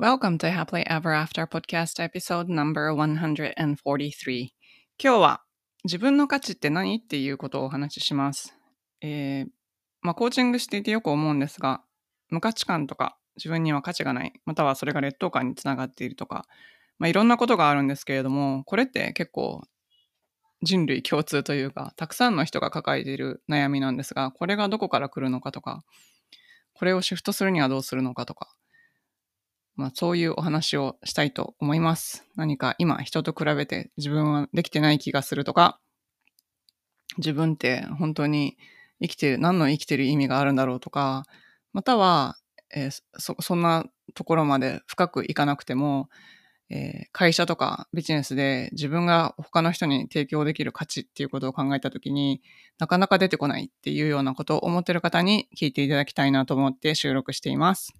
Welcome to Happily Ever After Podcast Episode No.143 今日は自分の価値って何？っていうことをお話しします。えー、まあ、コーチングしていてよく思うんですが、無価値観とか自分には価値がない、またはそれが劣等感につながっているとか、まあ、いろんなことがあるんですけれども、これって結構人類共通というか、たくさんの人が抱えている悩みなんですが、これがどこから来るのかとか、これをシフトするにはどうするのかとか、まあそういうお話をしたいと思います。何か今人と比べて自分はできてない気がするとか、自分って本当に生きてる、何の生きてる意味があるんだろうとか、または、えー、そ、そんなところまで深くいかなくても、えー、会社とかビジネスで自分が他の人に提供できる価値っていうことを考えたときになかなか出てこないっていうようなことを思ってる方に聞いていただきたいなと思って収録しています。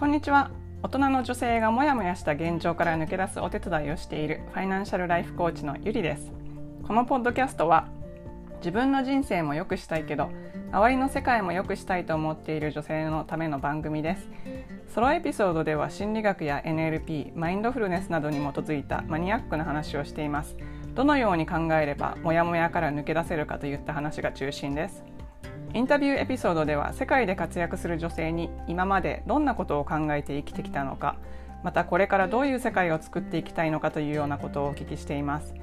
こんにちは。大人の女性がモヤモヤした現状から抜け出すお手伝いをしているファイナンシャルライフコーチのゆりです。このポッドキャストは自分の人生も良くしたいけど周りの世界も良くしたいと思っている女性のための番組ですソロエピソードでは心理学や NLP マインドフルネスなどに基づいたマニアックな話をしていますどのように考えればモヤモヤから抜け出せるかといった話が中心ですインタビューエピソードでは世界で活躍する女性に今までどんなことを考えて生きてきたのかまたこれからどういう世界を作っていきたいのかというようなことをお聞きしています。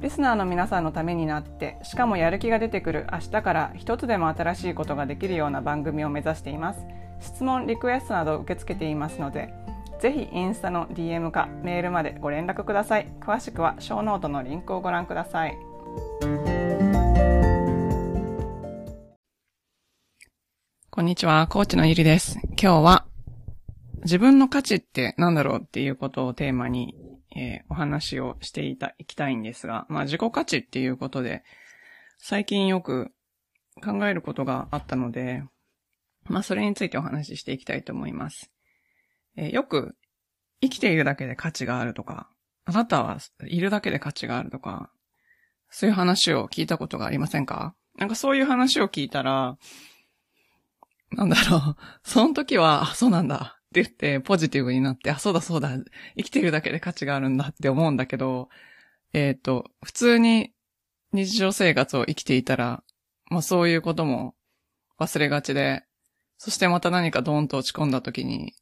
リスナーの皆さんのためになってしかもやる気が出てくる明日から一つでも新しいことができるような番組を目指しています。質問リクエストなど受け付けていますのでぜひインスタの DM かメールまでご連絡ください。詳しくはショーノートのリンクをご覧ください。こんにちはコーチのゆりです今日は自分の価値って何だろうっていうことをテーマにえー、お話をしていた、いきたいんですが、まあ自己価値っていうことで、最近よく考えることがあったので、まあそれについてお話ししていきたいと思います。えー、よく生きているだけで価値があるとか、あなたはいるだけで価値があるとか、そういう話を聞いたことがありませんか？なんかそういう話を聞いたら、なんだろう、その時は、あ、そうなんだ。って言ってポジティブになって、あ、そうだそうだ、生きてるだけで価値があるんだって思うんだけど、えっ、ー、と、普通に日常生活を生きていたら、まあそういうことも忘れがちで、そしてまた何かドーンと落ち込んだ時に、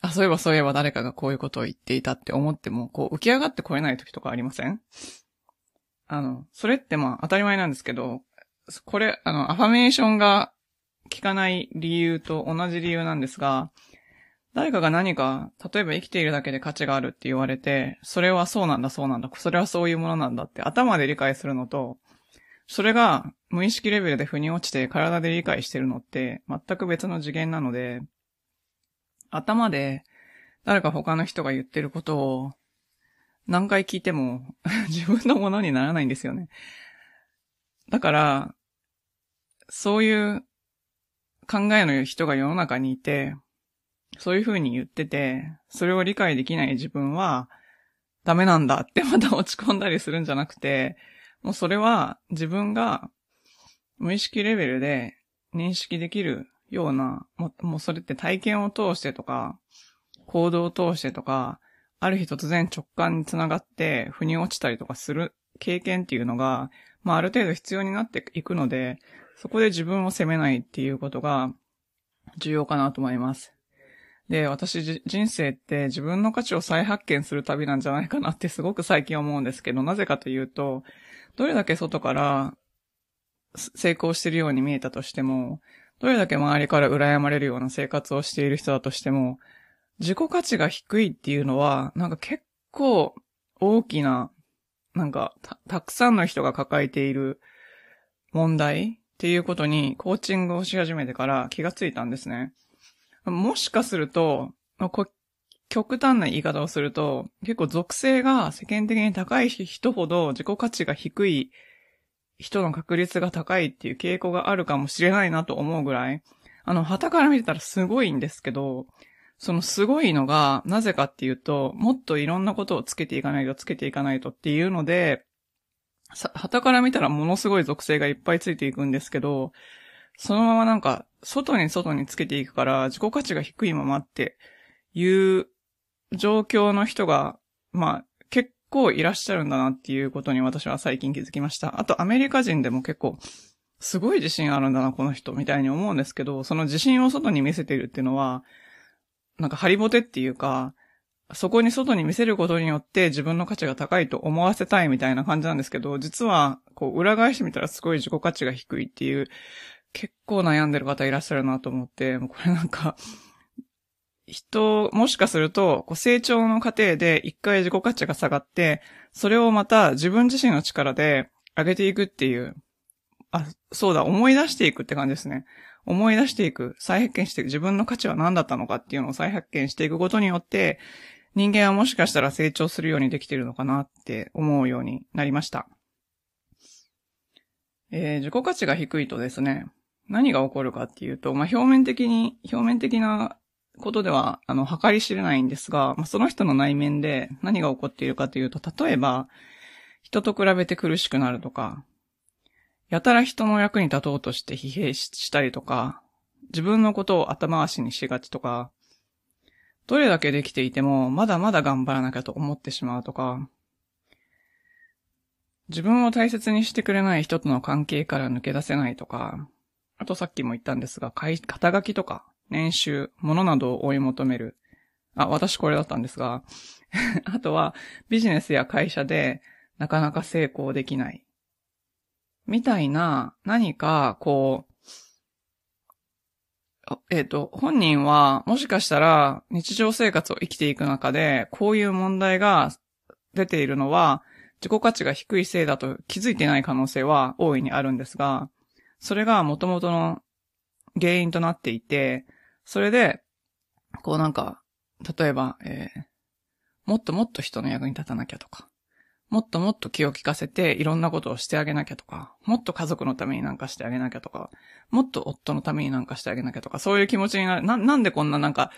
あ、そういえばそういえば誰かがこういうことを言っていたって思っても、こう浮き上がってこれない時とかありません？あの、それってまあ当たり前なんですけど、これ、あの、アファメーションが効かない理由と同じ理由なんですが、誰かが何か、例えば生きているだけで価値があるって言われて、それはそうなんだ、そうなんだ、それはそういうものなんだって頭で理解するのと、それが無意識レベルで腑に落ちて体で理解してるのって全く別の次元なので、頭で誰か他の人が言ってることを何回聞いても 自分のものにならないんですよね。だから、そういう考えの人が世の中にいて、そういう風に言ってて、それを理解できない自分は、ダメなんだって また落ち込んだりするんじゃなくて、もうそれは自分が無意識レベルで認識できるような、もうもうそれって体験を通してとか、行動を通してとか、ある日突然直感につながって腑に落ちたりとかする経験っていうのが、まあある程度必要になっていくので、そこで自分を責めないっていうことが重要かなと思います。で、私人生って自分の価値を再発見する旅なんじゃないかなって すごく最近思うんですけど、なぜかというと、どれだけ外から成功してるように見えたとしても、どれだけ周りから羨まれるような生活をしている人だとしても、自己価値が低いっていうのは、なんか結構大きな、なんかたたくさんの人が抱えている問題っていうことにコーチングをし始めてから気がついたんですね。もしかすると、極端な言い方をすると、結構属性が世間的に高い人ほど自己価値が低い人の確率が高いっていう傾向があるかもしれないなと思うぐらい、あの、旗から見てたらすごいんですけど、そのすごいのが、なぜかっていうと、もっといろんなことをつけていかないと、つけていかないとっていうので、さ旗から見たらものすごい属性がいっぱいついていくんですけど、そのままなんか、外に外につけていくから自己価値が低いままっていう状況の人が、まあ、結構いらっしゃるんだなっていうことに私は最近気づきました。あとアメリカ人でも結構、すごい自信あるんだな、この人、みたいに思うんですけど、その自信を外に見せてるっていうのは、なんかハリボテっていうか、そこに外に見せることによって自分の価値が高いと思わせたいみたいな感じなんですけど、実は、こう、裏返してみたらすごい自己価値が低いっていう、結構悩んでる方いらっしゃるなと思って、もうこれなんか、人、もしかすると、こう成長の過程で一回自己価値が下がって、それをまた自分自身の力で上げていくっていう、あ、そうだ、思い出していくって感じですね。思い出していく、再発見していく、自分の価値は何だったのかっていうのを再発見していくことによって、人間はもしかしたら成長するようにできているのかなって思うようになりました。えー、自己価値が低いとですね、何が起こるかっていうと、まあ、表面的に、表面的なことでは、あの、計り知れないんですが、まあ、その人の内面で何が起こっているかというと、例えば、人と比べて苦しくなるとか、やたら人の役に立とうとして疲弊したりとか、自分のことを後回しにしがちとか、どれだけできていても、まだまだ頑張らなきゃと思ってしまうとか、自分を大切にしてくれない人との関係から抜け出せないとか、あとさっきも言ったんですが、肩書きとか、年収、物などを追い求める。あ、私これだったんですが、あとはビジネスや会社でなかなか成功できない。みたいな何かこう、えっ、ー、と、本人はもしかしたら日常生活を生きていく中でこういう問題が出ているのは自己価値が低いせいだと気づいてない可能性は大いにあるんですが、それが元々の原因となっていて、それで、こうなんか、例えば、えー、もっともっと人の役に立たなきゃとか、もっともっと気を利かせていろんなことをしてあげなきゃとか、もっと家族のためになんかしてあげなきゃとか、もっと夫のためになんかしてあげなきゃとか、そういう気持ちになる。な、なんでこんななんか、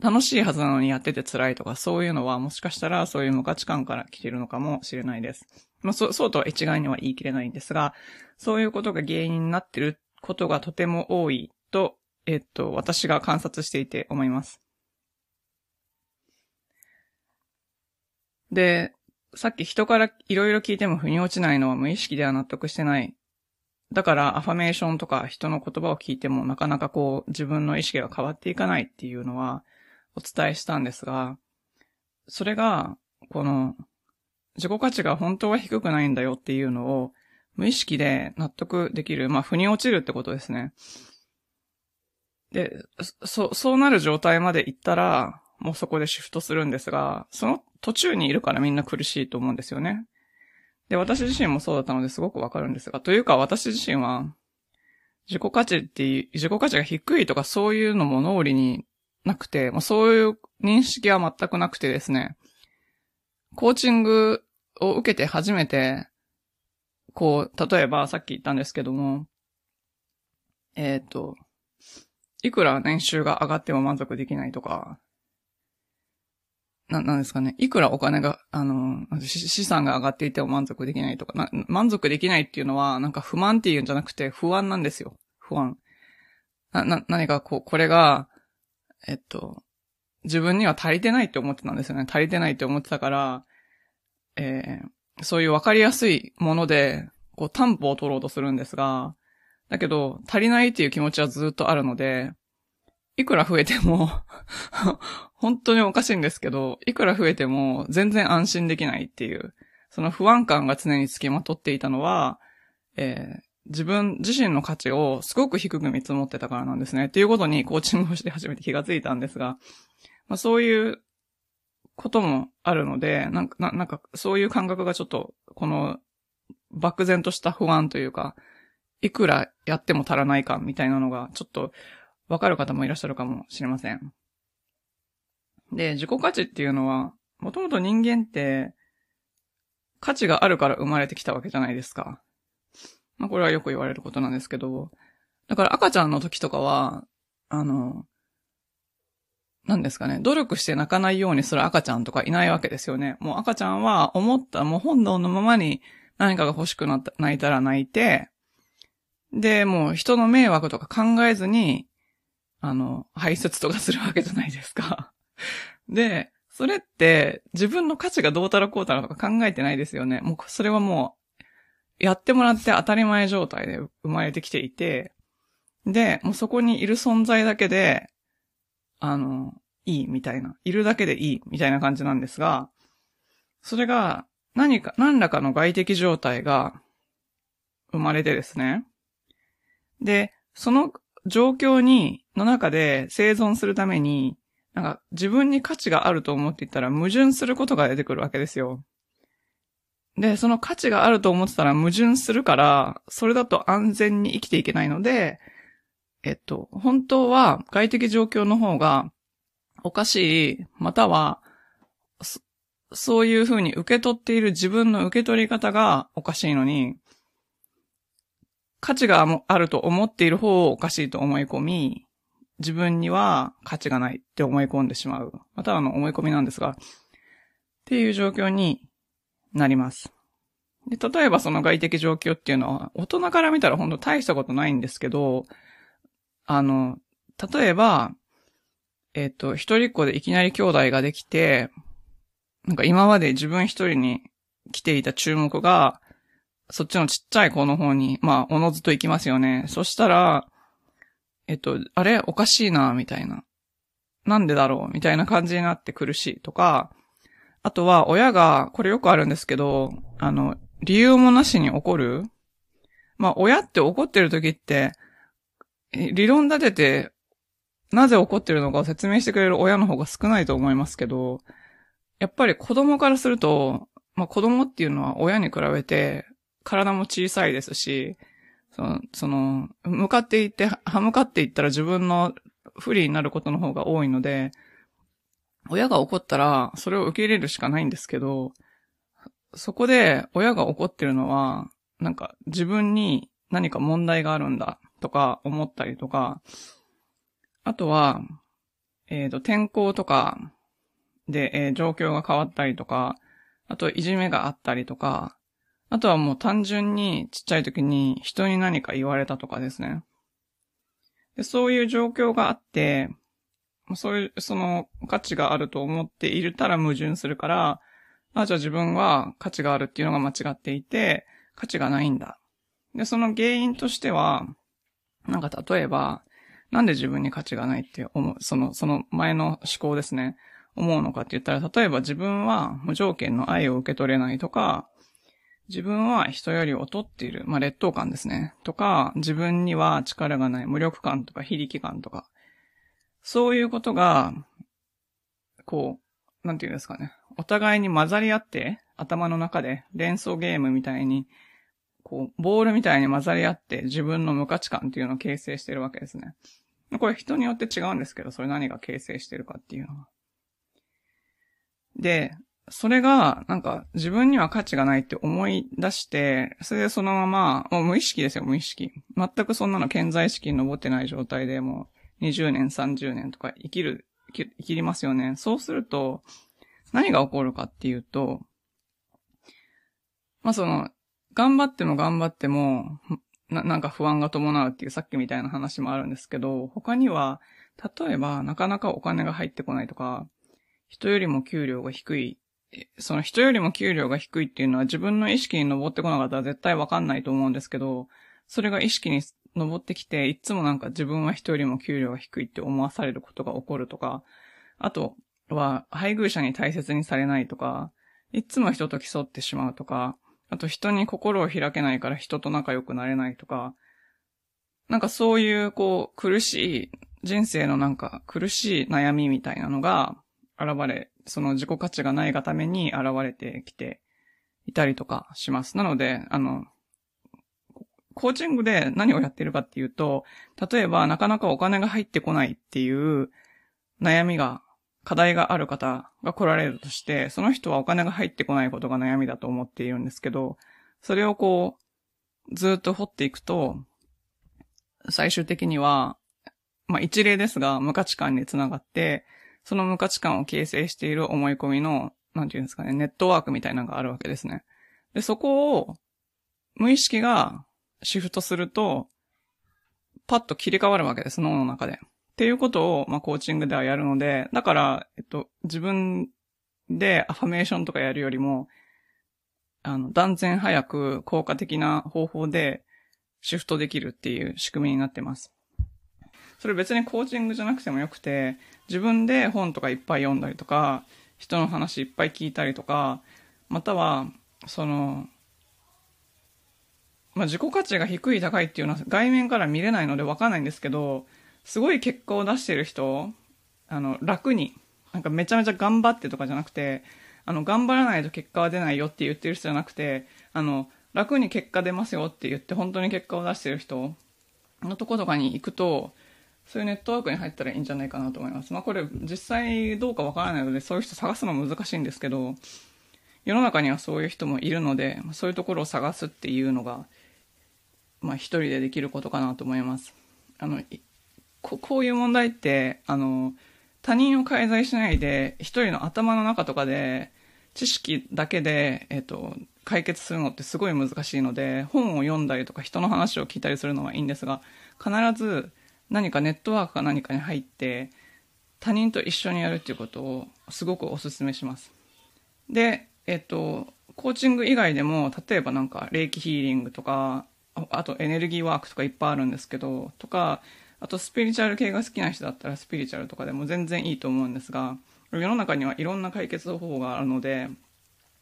楽しいはずなのにやってて辛いとか、そういうのはもしかしたらそういう無価値観から来てるのかもしれないです。まあ、そう、そうとは一概には言い切れないんですが、そういうことが原因になってることがとても多いと、えっと、私が観察していて思います。で、さっき人からいろいろ聞いても腑に落ちないのは無意識では納得してない。だからアファメーションとか人の言葉を聞いてもなかなかこう自分の意識が変わっていかないっていうのはお伝えしたんですが、それがこの自己価値が本当は低くないんだよっていうのを無意識で納得できる、まあ腑に落ちるってことですね。で、そ、そうなる状態まで行ったら、もうそこでシフトするんですが、その途中にいるからみんな苦しいと思うんですよね。で、私自身もそうだったのですごくわかるんですが、というか私自身は、自己価値っていう、自己価値が低いとかそういうのも脳裏になくて、もうそういう認識は全くなくてですね、コーチングを受けて初めて、こう、例えばさっき言ったんですけども、えっ、ー、と、いくら年収が上がっても満足できないとか、な、なんですかね。いくらお金が、あの、資産が上がっていても満足できないとか、満足できないっていうのは、なんか不満っていうんじゃなくて不安なんですよ。不安。な、な、何かこう、これが、えっと、自分には足りてないって思ってたんですよね。足りてないって思ってたから、えー、そういうわかりやすいもので、こう、担保を取ろうとするんですが、だけど、足りないっていう気持ちはずっとあるので、いくら増えても 本当におかしいんですけど、いくら増えても全然安心できないっていう、その不安感が常につきまとっていたのは、えー、自分自身の価値をすごく低く見積もってたからなんですね。っていうことにコーチングをして初めて気がついたんですが、まあ、そういうこともあるので、なんか、なんかそういう感覚がちょっと、この漠然とした不安というか、いくらやっても足らないかみたいなのが、ちょっとわかる方もいらっしゃるかもしれません。で、自己価値っていうのは、もともと人間って、価値があるから生まれてきたわけじゃないですか。まあこれはよく言われることなんですけど、だから赤ちゃんの時とかは、あの、何ですかね、努力して泣かないようにする赤ちゃんとかいないわけですよね。もう赤ちゃんは思った、もう本能のままに何かが欲しくなった、泣いたら泣いて、で、もう人の迷惑とか考えずに、あの、排泄とかするわけじゃないですか。で、それって自分の価値がどうたらこうたらとか考えてないですよね。もうそれはもう、やってもらって当たり前状態で生まれてきていて、で、もうそこにいる存在だけで、あの、いいみたいな。いるだけでいいみたいな感じなんですが、それが何か、何らかの外的状態が生まれてですね。で、その状況に、の中で生存するために、なんか自分に価値があると思っていたら矛盾することが出てくるわけですよ。で、その価値があると思ってたら矛盾するから、それだと安全に生きていけないので、えっと、本当は外的状況の方がおかしい、または、そういう風に受け取っている自分の受け取り方がおかしいのに、価値があると思っている方をおかしいと思い込み、自分には価値がないって思い込んでしまう。またはの思い込みなんですが、っていう状況になります。で、例えばその外的状況っていうのは、大人から見たら本当大したことないんですけど、あの、例えば、えっ、と、一人っ子でいきなり兄弟ができて、なんか今まで自分一人に来ていた注目が、そっちのちっちゃい子の方に、まあ、おのずと行きますよね。そしたら、えっと、あれ？おかしいな、みたいな。なんでだろう？みたいな感じになって苦しいとか、あとは親が、これよくあるんですけど、あの、理由もなしに怒るまあ、親って怒ってる時って、理論立てて、なぜ怒ってるのかを説明してくれる親の方が少ないと思いますけど、やっぱり子供からすると、まあ、子供っていうのは親に比べて体も小さいですし、その、その、向かっていって、歯向かっていったら自分の不利になることの方が多いので、親が怒ったら、それを受け入れるしかないんですけど、そこで親が怒ってるのは、なんか自分に何か問題があるんだとか思ったりとか、あとは、えっ、ー、と、天候とかで、えー、状況が変わったりとか、あといじめがあったりとか、あとはもう単純にちっちゃい時に人に何か言われたとかですね。でそういう状況があって、そういう、その価値があると思っているたら矛盾するから、あ、じゃあ自分は価値があるっていうのが間違っていて、価値がないんだ。で、その原因としては、なんか例えば、なんで自分に価値がないって思う、その、その前の思考ですね。思うのかって言ったら、例えば自分は無条件の愛を受け取れないとか、自分は人より劣っている、まあ劣等感ですね。とか、自分には力がない無力感とか非力感とか、そういうことが、こう、なんていうんですかね。お互いに混ざり合って、頭の中で連想ゲームみたいに、こう、ボールみたいに混ざり合って自分の無価値観っていうのを形成してるわけですね。これ人によって違うんですけど、それ何が形成してるかっていうのは。で、それが、なんか、自分には価値がないって思い出して、それでそのまま、もう無意識ですよ、無意識。全くそんなの健在意識に登ってない状態でもう、20年、30年とか生きる、生きりますよね。そうすると、何が起こるかっていうと、まあ、その、頑張っても頑張っても、な、なんか不安が伴うっていうさっきみたいな話もあるんですけど、他には、例えば、なかなかお金が入ってこないとか、人よりも給料が低い。その人よりも給料が低いっていうのは自分の意識に登ってこなかったら絶対わかんないと思うんですけど、それが意識に登ってきて、いつもなんか自分は人よりも給料が低いって思わされることが起こるとか、あとは配偶者に大切にされないとか、いつも人と競ってしまうとか、あと人に心を開けないから人と仲良くなれないとか、なんかそういうこう苦しい人生のなんか苦しい悩みみたいなのが現れ、その自己価値がないがために現れてきていたりとかします。なので、あの、コーチングで何をやってるかっていうと、例えばなかなかお金が入ってこないっていう悩みが、課題がある方が来られるとして、その人はお金が入ってこないことが悩みだと思っているんですけど、それをこう、ずっと掘っていくと、最終的には、まあ一例ですが、無価値観につながって、その無価値観を形成している思い込みの、なんていうんですかね、ネットワークみたいなのがあるわけですね。で、そこを、無意識がシフトすると、パッと切り替わるわけです、脳の中で。っていうことを、まあ、コーチングではやるので、だから、えっと、自分でアファメーションとかやるよりも、あの、断然早く効果的な方法でシフトできるっていう仕組みになってます。それ別にコーチングじゃなくてもよくて、自分で本とかいっぱい読んだりとか、人の話いっぱい聞いたりとか、または、その、まあ、自己価値が低い高いっていうのは外面から見れないのでわかんないんですけど、すごい結果を出してる人、あの、楽に、なんかめちゃめちゃ頑張ってとかじゃなくて、あの、頑張らないと結果は出ないよって言ってる人じゃなくて、あの、楽に結果出ますよって言って本当に結果を出してる人のとことかに行くと、そういうネットワークに入ったらいいんじゃないかなと思います。まあこれ実際どうかわからないのでそういう人探すの難しいんですけど、世の中にはそういう人もいるので、そういうところを探すっていうのが、まあ一人でできることかなと思います。あの、ここういう問題って、あの、他人を介在しないで、一人の頭の中とかで、知識だけで、えっと、解決するのってすごい難しいので、本を読んだりとか人の話を聞いたりするのはいいんですが、必ず何かネットワークか何かに入って、他人と一緒にやるっていうことをすごくお勧めします。で、えっと、コーチング以外でも、例えばなんか、霊気ヒーリングとか、あとエネルギーワークとかいっぱいあるんですけど、とか、あとスピリチュアル系が好きな人だったらスピリチュアルとかでも全然いいと思うんですが、世の中にはいろんな解決方法があるので、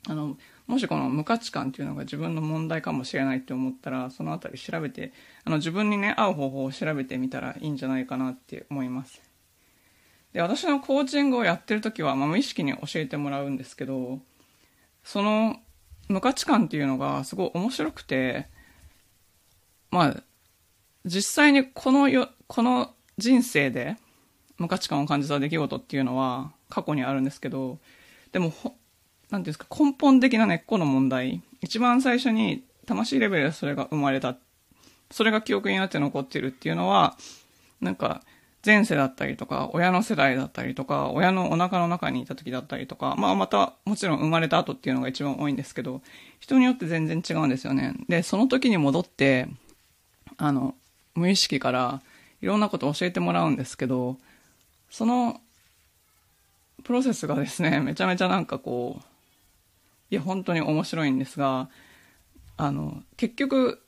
あの、もしこの無価値観っていうのが自分の問題かもしれないって思ったら、そのあたり調べて、あの、自分にね、合う方法を調べてみたらいいんじゃないかなって思います。で、私のコーチングをやってる時は、まあ、無意識に教えてもらうんですけど、その無価値観っていうのがすごい面白くて、まあ、実際にこのよ、この人生で無価値観を感じた出来事っていうのは過去にあるんですけど、でも、なんていうんですか、根本的な根っこの問題、一番最初に魂レベルでそれが生まれた、それが記憶になって残ってるっていうのは、なんか、前世だったりとか、親の世代だったりとか、親のお腹の中にいた時だったりとか、まあまた、もちろん生まれた後っていうのが一番多いんですけど、人によって全然違うんですよね。で、その時に戻って、あの、無意識からいろんなことを教えてもらうんですけど、そのプロセスがですね、めちゃめちゃなんかこう、いや、本当に面白いんですが、あの、結局、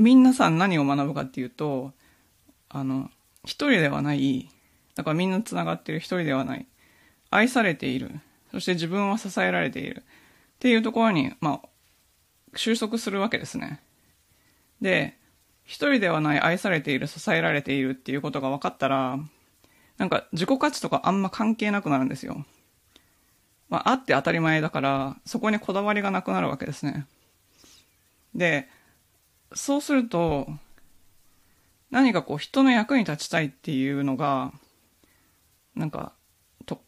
皆さん何を学ぶかっていうと、あの、一人ではない、だからみんな繋がってる一人ではない、愛されている、そして自分は支えられているっていうところに、まあ、収束するわけですね。で、一人ではない愛されている、支えられているっていうことが分かったら、なんか自己価値とかあんま関係なくなるんですよ。まあ、あって当たり前だから、そこにこだわりがなくなるわけですね。で、そうすると、何かこう人の役に立ちたいっていうのが、なんか、と、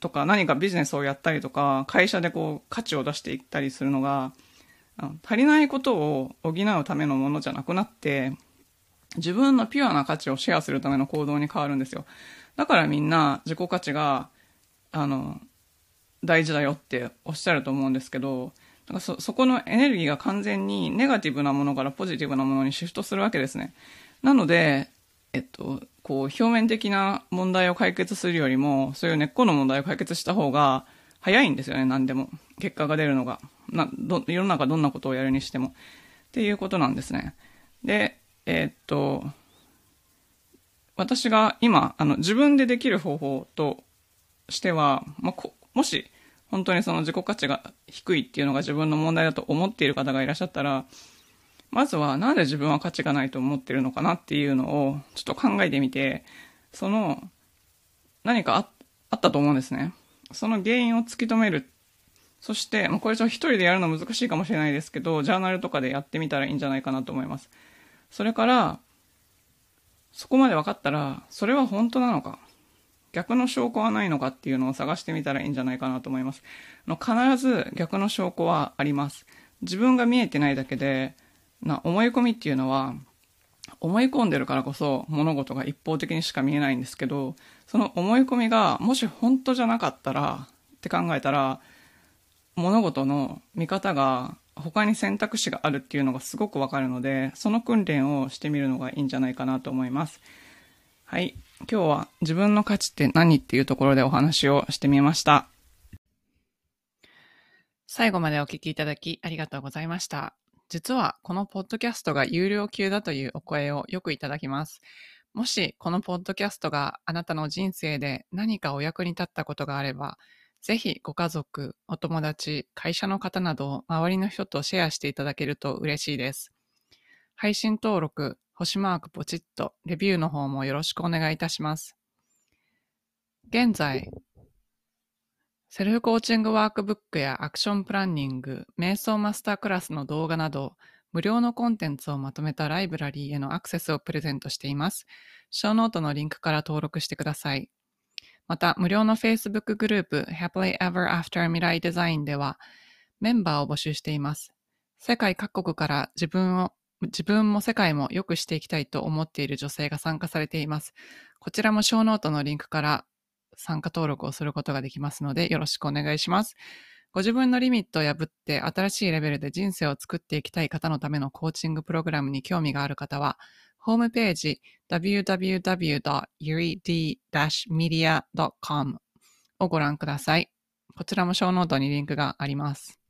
とか何かビジネスをやったりとか、会社でこう価値を出していったりするのが、足りないことを補うためのものじゃなくなって、自分のピュアな価値をシェアするための行動に変わるんですよ。だからみんな自己価値が、あの、大事だよっておっしゃると思うんですけど、だかそ、そこのエネルギーが完全にネガティブなものからポジティブなものにシフトするわけですね。なので、えっと、こう、表面的な問題を解決するよりも、そういう根っこの問題を解決した方が早いんですよね、何でも。結果が出るのが。な、ど、世の中どんなことをやるにしても。っていうことなんですね。で、えー、っと、私が今、あの、自分でできる方法としては、まあ、もし、本当にその自己価値が低いっていうのが自分の問題だと思っている方がいらっしゃったら、まずはなんで自分は価値がないと思ってるのかなっていうのをちょっと考えてみて、その何かあったと思うんですね。その原因を突き止める。そして、まあ、これちょっと一人でやるの難しいかもしれないですけど、ジャーナルとかでやってみたらいいんじゃないかなと思います。それから、そこまで分かったら、それは本当なのか逆の証拠はないのかっていうのを探してみたらいいんじゃないかなと思います。の必ず逆の証拠はあります。自分が見えてないだけで、な思い込みっていうのは、思い込んでるからこそ物事が一方的にしか見えないんですけど、その思い込みがもし本当じゃなかったらって考えたら、物事の見方が他に選択肢があるっていうのがすごくわかるので、その訓練をしてみるのがいいんじゃないかなと思います。はい。今日は自分の価値って何っていうところでお話をしてみました。最後までお聞きいただきありがとうございました。実はこのポッドキャストが有料級だというお声をよくいただきます。もしこのポッドキャストがあなたの人生で何かお役に立ったことがあれば、ぜひご家族、お友達、会社の方など周りの人とシェアしていただけると嬉しいです。配信登録、星マークポチッと、レビューの方もよろしくお願いいたします。現在、セルフコーチングワークブックやアクションプランニング、瞑想マスタークラスの動画など、無料のコンテンツをまとめたライブラリーへのアクセスをプレゼントしています。ショーノートのリンクから登録してください。また、無料の Facebook グループ Happily Ever After 未来デザインでは、メンバーを募集しています。世界各国から自分を自分も世界も良くしていきたいと思っている女性が参加されています。こちらもショーノートのリンクから参加登録をすることができますので、よろしくお願いします。ご自分のリミットを破って新しいレベルで人生を作っていきたい方のためのコーチングプログラムに興味がある方は、ホームページ www.yuri-media.com をご覧ください。こちらもショーノートにリンクがあります。